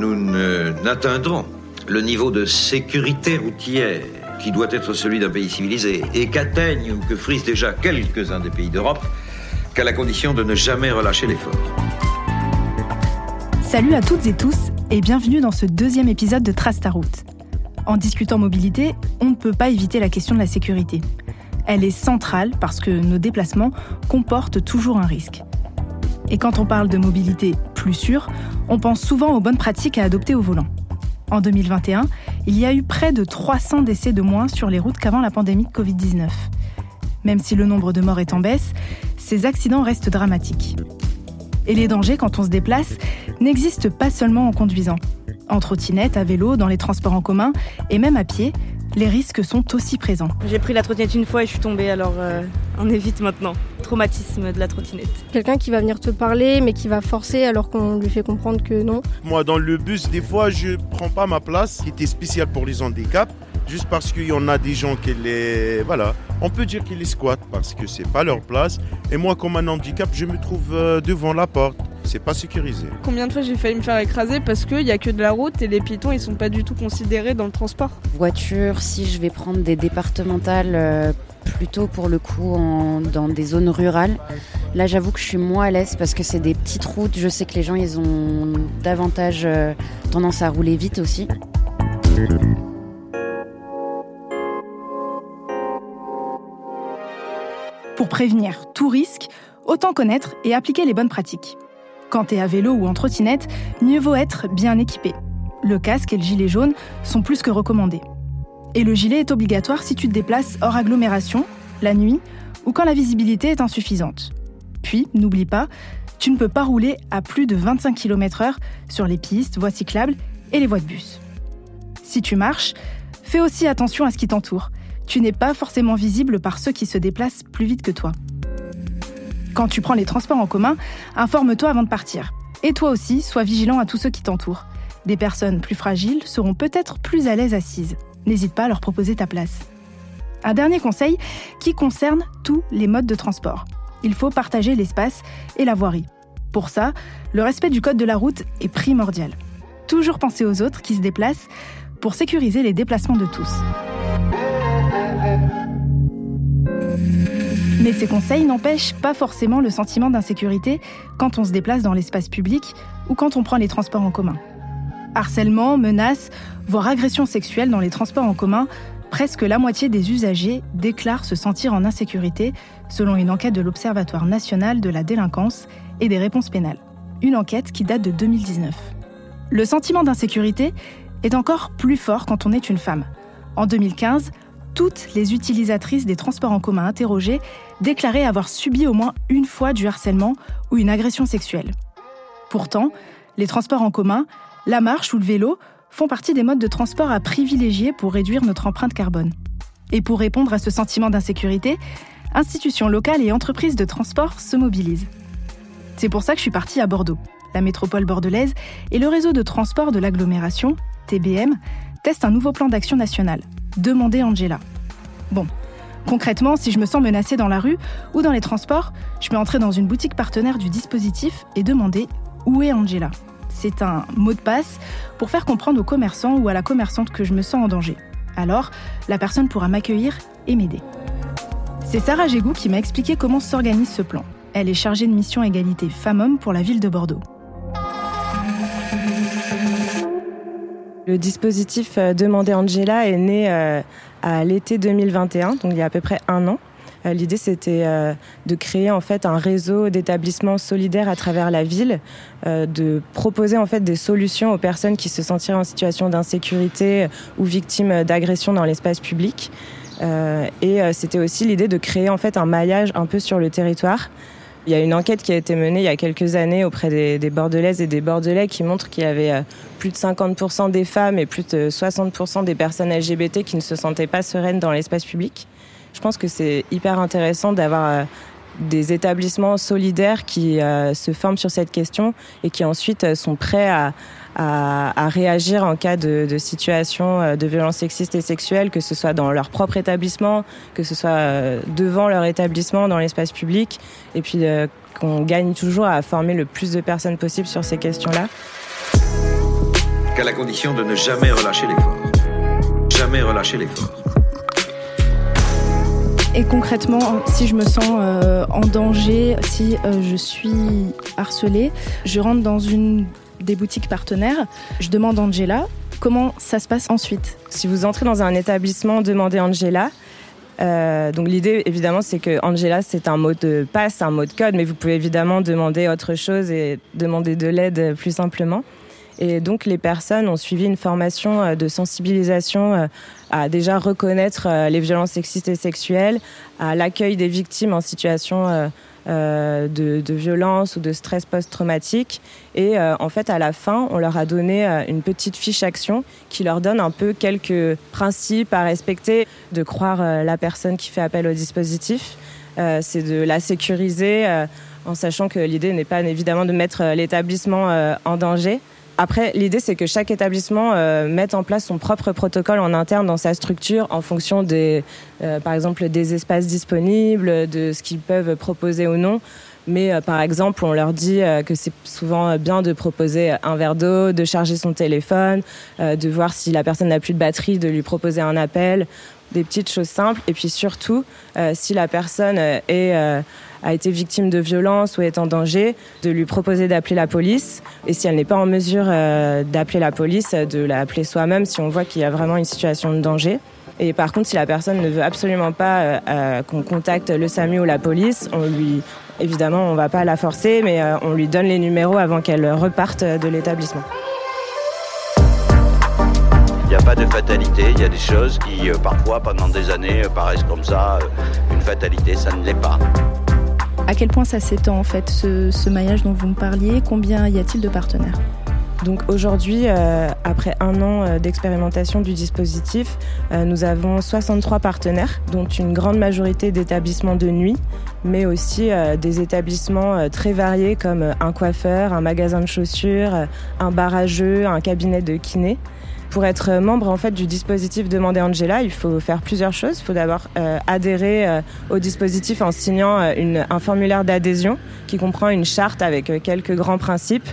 nous n'atteindrons le niveau de sécurité routière qui doit être celui d'un pays civilisé et qu'atteignent ou que frisent déjà quelques-uns des pays d'Europe qu'à la condition de ne jamais relâcher l'effort. Salut à toutes et tous et bienvenue dans ce deuxième épisode de Trace ta route. En discutant mobilité, on ne peut pas éviter la question de la sécurité. Elle est centrale parce que nos déplacements comportent toujours un risque. Et quand on parle de mobilité plus sûre, on pense souvent aux bonnes pratiques à adopter au volant. En 2021, il y a eu près de 300 décès de moins sur les routes qu'avant la pandémie de Covid-19. Même si le nombre de morts est en baisse, ces accidents restent dramatiques. Et les dangers quand on se déplace n'existent pas seulement en conduisant. En trottinette, à vélo, dans les transports en commun et même à pied, les risques sont aussi présents. J'ai pris la trottinette une fois et je suis tombée, alors euh, on évite maintenant. Traumatisme de la trottinette. Quelqu'un qui va venir te parler mais qui va forcer alors qu'on lui fait comprendre que non. Moi dans le bus, des fois je prends pas ma place qui était spéciale pour les handicaps, juste parce qu'il y en a des gens qui les... Voilà, on peut dire qu'ils les squattent parce que c'est pas leur place. Et moi comme un handicap, je me trouve euh, devant la porte c'est pas sécurisé. Combien de fois j'ai failli me faire écraser parce qu'il n'y a que de la route et les piétons ils sont pas du tout considérés dans le transport? Voiture, si je vais prendre des départementales euh, plutôt pour le coup dans des zones rurales, là j'avoue que je suis moins à l'aise parce que c'est des petites routes, je sais que les gens ils ont davantage euh, tendance à rouler vite aussi. Pour prévenir tout risque, autant connaître et appliquer les bonnes pratiques. Quand t'es à vélo ou en trottinette, mieux vaut être bien équipé. Le casque et le gilet jaune sont plus que recommandés. Et le gilet est obligatoire si tu te déplaces hors agglomération, la nuit ou quand la visibilité est insuffisante. Puis, n'oublie pas, tu ne peux pas rouler à plus de 25 km/h sur les pistes, voies cyclables et les voies de bus. Si tu marches, fais aussi attention à ce qui t'entoure. Tu n'es pas forcément visible par ceux qui se déplacent plus vite que toi. Quand tu prends les transports en commun, informe-toi avant de partir. Et toi aussi, sois vigilant à tous ceux qui t'entourent. Des personnes plus fragiles seront peut-être plus à l'aise assises. N'hésite pas à leur proposer ta place. Un dernier conseil qui concerne tous les modes de transport. Il faut partager l'espace et la voirie. Pour ça, le respect du code de la route est primordial. Toujours penser aux autres qui se déplacent pour sécuriser les déplacements de tous. Mais ces conseils n'empêchent pas forcément le sentiment d'insécurité quand on se déplace dans l'espace public ou quand on prend les transports en commun. Harcèlement, menaces, voire agression sexuelle dans les transports en commun, presque la moitié des usagers déclarent se sentir en insécurité, selon une enquête de l'Observatoire national de la délinquance et des réponses pénales. Une enquête qui date de 2019. Le sentiment d'insécurité est encore plus fort quand on est une femme. En 2015, toutes les utilisatrices des transports en commun interrogées déclaraient avoir subi au moins une fois du harcèlement ou une agression sexuelle. Pourtant, les transports en commun, la marche ou le vélo font partie des modes de transport à privilégier pour réduire notre empreinte carbone. Et pour répondre à ce sentiment d'insécurité, institutions locales et entreprises de transport se mobilisent. C'est pour ça que je suis partie à Bordeaux. La métropole bordelaise et le réseau de transport de l'agglomération, TBM, testent un nouveau plan d'action national Demandez Angela. Bon, concrètement, si je me sens menacée dans la rue ou dans les transports, je peux entrer dans une boutique partenaire du dispositif et demander où est Angela. C'est un mot de passe pour faire comprendre au commerçant ou à la commerçante que je me sens en danger. Alors, la personne pourra m'accueillir et m'aider. C'est Sarah Gégou qui m'a expliqué comment s'organise ce plan. Elle est chargée de mission égalité femmes-hommes pour la ville de Bordeaux. Le dispositif euh, Demandez Angela est né euh, à l'été 2021, donc il y a à peu près un an. Euh, l'idée, c'était de créer en fait un réseau d'établissements solidaires à travers la ville, de proposer en fait des solutions aux personnes qui se sentiraient en situation d'insécurité ou victimes d'agressions dans l'espace public. et c'était aussi l'idée de créer en fait un maillage un peu sur le territoire. Il y a une enquête qui a été menée il y a quelques années auprès des, des Bordelaises et des Bordelais qui montre qu'il y avait plus de 50% des femmes et plus de 60% des personnes LGBT qui ne se sentaient pas sereines dans l'espace public. Je pense que c'est hyper intéressant d'avoir euh, des établissements solidaires qui euh, se forment sur cette question et qui ensuite euh, sont prêts à, réagir en cas de, situation de violence sexiste et sexuelle, que ce soit dans leur propre établissement, que ce soit devant leur établissement, dans l'espace public, et puis qu'on gagne toujours à former le plus de personnes possible sur ces questions-là. qu'à la condition de ne jamais relâcher l'effort. Jamais relâcher l'effort. Et concrètement, si je me sens euh, en danger, si euh, je suis harcelée, je rentre dans une des boutiques partenaires, je demande Angela, comment ça se passe ensuite? Si vous entrez dans un établissement, demandez Angela. Euh, donc l'idée, évidemment, c'est que Angela, c'est un mot de passe, un mot de code, mais vous pouvez évidemment demander autre chose et demander de l'aide plus simplement. Et donc les personnes ont suivi une formation euh, de sensibilisation euh, à déjà reconnaître les violences sexistes et sexuelles, à l'accueil des victimes en situation de, de, violence ou de stress post-traumatique. Et en fait, à la fin, on leur a donné une petite fiche action qui leur donne un peu quelques principes à respecter, de croire la personne qui fait appel au dispositif. C'est de la sécuriser en sachant que l'idée n'est pas évidemment de mettre l'établissement en danger, après, l'idée, c'est que chaque établissement euh, mette en place son propre protocole en interne dans sa structure en fonction des, euh, par exemple, des espaces disponibles, de ce qu'ils peuvent proposer ou non. Mais euh, par exemple, on leur dit que c'est souvent bien de proposer un verre d'eau, de charger son téléphone, de voir si la personne n'a plus de batterie, de lui proposer un appel, des petites choses simples. Et puis surtout, si la personne a été victime de violence ou est en danger, de lui proposer d'appeler la police. Et si elle n'est pas en mesure euh, d'appeler la police, de l'appeler soi-même si on voit qu'il y a vraiment une situation de danger. Et par contre, si la personne ne veut absolument pas euh, euh, qu'on contacte le SAMU ou la police, on lui, évidemment, on va pas la forcer, mais on lui donne les numéros avant qu'elle reparte de l'établissement. Il n'y a pas de fatalité, il y a des choses qui, parfois, pendant des années, paraissent comme ça. Une fatalité, ça ne l'est pas. À quel point ça s'étend en fait, ce, maillage dont vous me parliez? Combien y a-t-il de partenaires? Donc aujourd'hui, euh, après un an euh, d'expérimentation du dispositif, euh, nous avons 63 partenaires, dont une grande majorité d'établissements de nuit, mais aussi des établissements très variés comme un coiffeur, un magasin de chaussures, un bar à jeux, un cabinet de kiné. Pour être membre en fait du dispositif Demandez Angela, il faut faire plusieurs choses. Il faut d'abord euh, adhérer euh, au dispositif en signant euh, une, un formulaire d'adhésion qui comprend une charte avec quelques grands principes,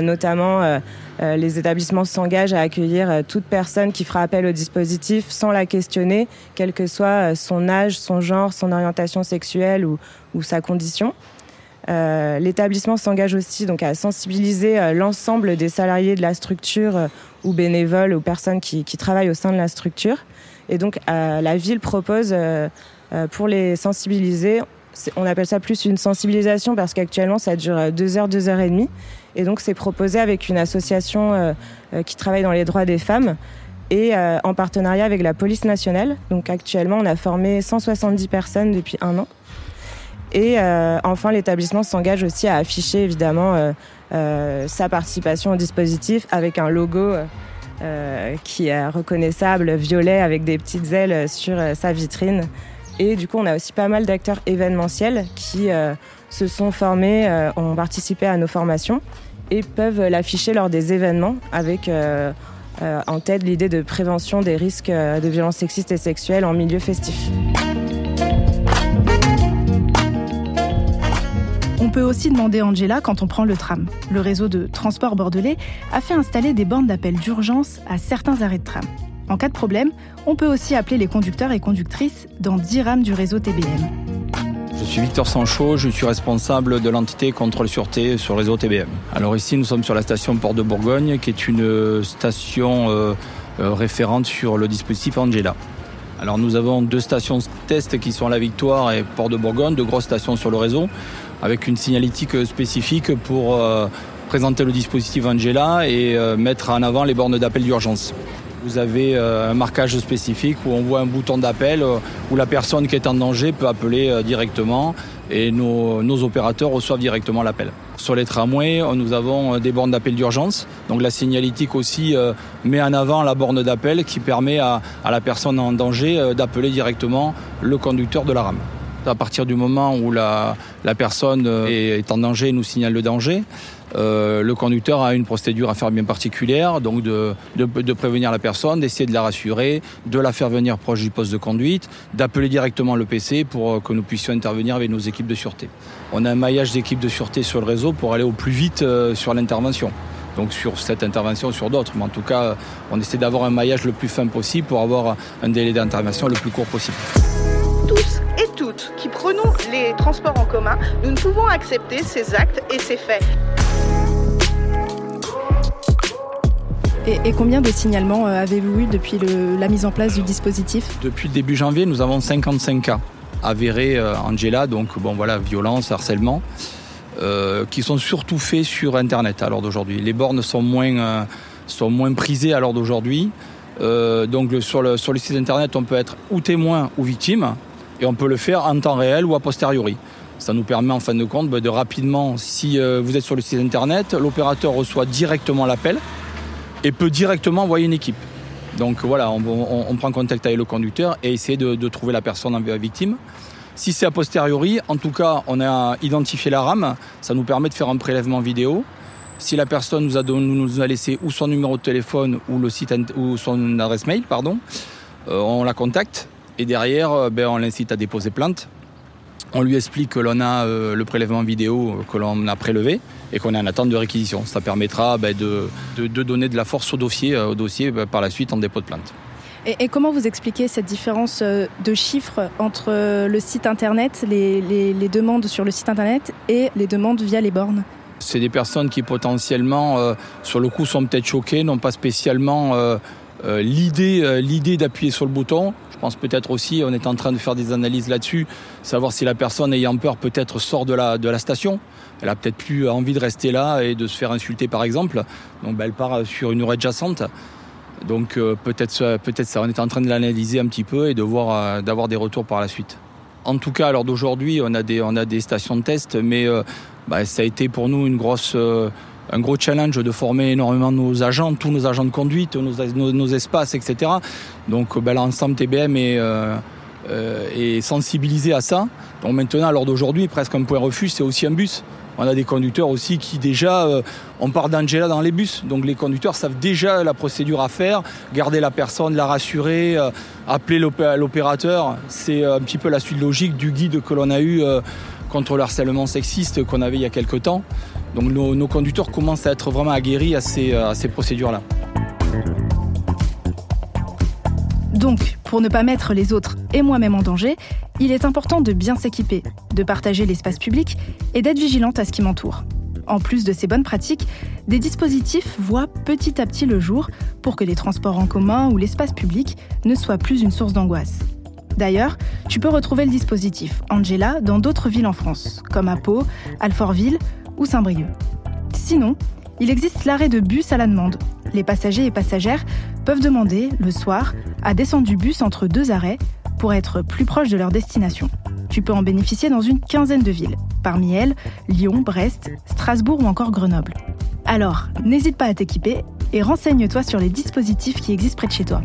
notamment les établissements s'engagent à accueillir toute personne qui fera appel au dispositif sans la questionner, quel que soit son âge, son genre, son orientation sexuelle ou, ou sa condition. Euh, l'établissement s'engage aussi donc à sensibiliser euh, l'ensemble des salariés de la structure euh, ou bénévoles ou personnes qui, travaillent au sein de la structure. Et donc la ville propose pour les sensibiliser, on appelle ça plus une sensibilisation parce qu'actuellement ça dure deux heures, deux heures et demie. Et donc c'est proposé avec une association qui travaille dans les droits des femmes et en partenariat avec la police nationale. Donc actuellement on a formé 170 personnes depuis un an. Et euh, enfin, l'établissement s'engage aussi à afficher évidemment euh, euh, sa participation au dispositif avec un logo qui est reconnaissable, violet, avec des petites ailes sur sa vitrine. Et du coup, on a aussi pas mal d'acteurs événementiels qui se sont formés, ont participé à nos formations et peuvent l'afficher lors des événements avec en tête l'idée de prévention des risques de violences sexistes et sexuelles en milieu festif. Peut aussi demander Angela quand on prend le tram. Le réseau de transport bordelais a fait installer des bornes d'appel d'urgence à certains arrêts de tram. En cas de problème, on peut aussi appeler les conducteurs et conductrices dans 10 rames du réseau TBM. Je suis Victor Sanchot, je suis responsable de l'entité contrôle sûreté sur le réseau TBM. Alors ici, nous sommes sur la station Port de Bourgogne, qui est une station euh, euh, référente sur le dispositif Angela. Alors nous avons deux stations test qui sont La Victoire et Port de Bourgogne, deux grosses stations sur le réseau avec une signalétique spécifique pour euh, présenter le dispositif Angela et euh, mettre en avant les bornes d'appel d'urgence. Vous avez euh, un marquage spécifique où on voit un bouton d'appel où la personne qui est en danger peut appeler directement et nos, opérateurs reçoivent directement l'appel. Sur les tramways, nous avons des bornes d'appel d'urgence. Donc la signalétique aussi met en avant la borne d'appel qui permet à, à la personne en danger d'appeler directement le conducteur de la rame. À partir du moment où la, personne euh, est en danger et nous signale le danger, euh, le conducteur a une procédure à faire bien particulière, donc de, prévenir la personne, d'essayer de la rassurer, de la faire venir proche du poste de conduite, d'appeler directement le PC pour euh, que nous puissions intervenir avec nos équipes de sûreté. On a un maillage d'équipes de sûreté sur le réseau pour aller au plus vite sur l'intervention. donc sur cette intervention ou sur d'autres. Mais en tout cas, on essaie d'avoir un maillage le plus fin possible pour avoir un délai d'intervention le plus court possible. Toutes qui prenons les transports en commun, nous ne pouvons accepter ces actes et ces faits. Et, combien de signalements euh, avez-vous eu depuis la mise en place du dispositif? Depuis le début janvier, nous avons 55 cas avérés, euh, Angela, donc bon voilà, violence, harcèlement. Euh, qui sont surtout faits sur Internet à l'heure d'aujourd'hui. Les bornes sont moins, euh, sont moins prisées à l'heure d'aujourd'hui. Euh, donc sur, le, sur le site Internet, on peut être ou témoin ou victime, et on peut le faire en temps réel ou a posteriori. Ça nous permet en fin de compte de rapidement, si vous êtes sur le site Internet, l'opérateur reçoit directement l'appel et peut directement envoyer une équipe. Donc voilà, on, prend contact avec le conducteur et essayer de, de trouver la personne victime. Si c'est a posteriori, en tout cas, on a identifié la rame, ça nous permet de faire un prélèvement vidéo. Si la personne nous a, nous a laissé ou son numéro de téléphone ou, le site, ou son adresse mail, pardon, euh, on la contacte et derrière, euh, ben, on l'incite à déposer plainte. On lui explique que l'on a euh, le prélèvement vidéo que l'on a prélevé et qu'on est en attente de réquisition. Ça permettra ben, de, de, donner de la force au dossier, au dossier ben, par la suite en dépôt de plainte. Et, comment vous expliquez cette différence euh, de chiffres entre euh, le site internet, les, demandes sur le site internet et les demandes via les bornes? C'est des personnes qui potentiellement, euh, sur le coup, sont peut-être choquées, n'ont pas spécialement l'idée, l'idée d'appuyer sur le bouton. Pense peut-être aussi, on est en train de faire des analyses là-dessus, savoir si la personne ayant peur peut-être sort de la, station. Elle a peut-être plus envie de rester là et de se faire insulter par exemple. Donc ben, elle part sur une rue adjacente. Donc euh, peut-être peut-être ça, on est en train de l'analyser un petit peu et de euh, d'avoir des retours par la suite. En tout cas, à l'heure d'aujourd'hui, on a des on a des stations de test, mais euh, bah, ça a été pour nous une grosse un gros challenge de former énormément nos agents, tous nos agents de conduite, nos, nos, espaces, etc. Donc bah, l'ensemble TBM est, est sensibilisé à ça. Donc maintenant, à l'heure d'aujourd'hui, presque un point refuge, c'est aussi un bus. On a des conducteurs aussi qui déjà, euh, on part d'Angela dans les bus, donc les conducteurs savent déjà la procédure à faire, garder la personne, la rassurer, euh, appeler l'opérateur. C'est euh, un petit peu la suite logique du guide que l'on a eu contre le harcèlement sexiste qu'on avait il y a quelques temps. Donc nos, conducteurs commencent à être vraiment aguerris à ces procédures-là. Donc, pour ne pas mettre les autres et moi-même en danger, il est important de bien s'équiper, de partager l'espace public et d'être vigilante à ce qui m'entoure. En plus de ces bonnes pratiques, des dispositifs voient petit à petit le jour pour que les transports en commun ou l'espace public ne soient plus une source d'angoisse. D'ailleurs, tu peux retrouver le dispositif Angela dans d'autres villes en France, comme à Pau, Alfortville ou Saint-Brieuc. Sinon, il existe l'arrêt de bus à la demande. Les passagers et passagères peuvent demander, le soir, à descendre du bus entre deux arrêts pour être plus proche de leur destination. Tu peux en bénéficier dans une quinzaine de villes, parmi elles Lyon, Brest, Strasbourg ou encore Grenoble. Alors, n'hésite pas à t'équiper et renseigne-toi sur les dispositifs qui existent près de chez toi.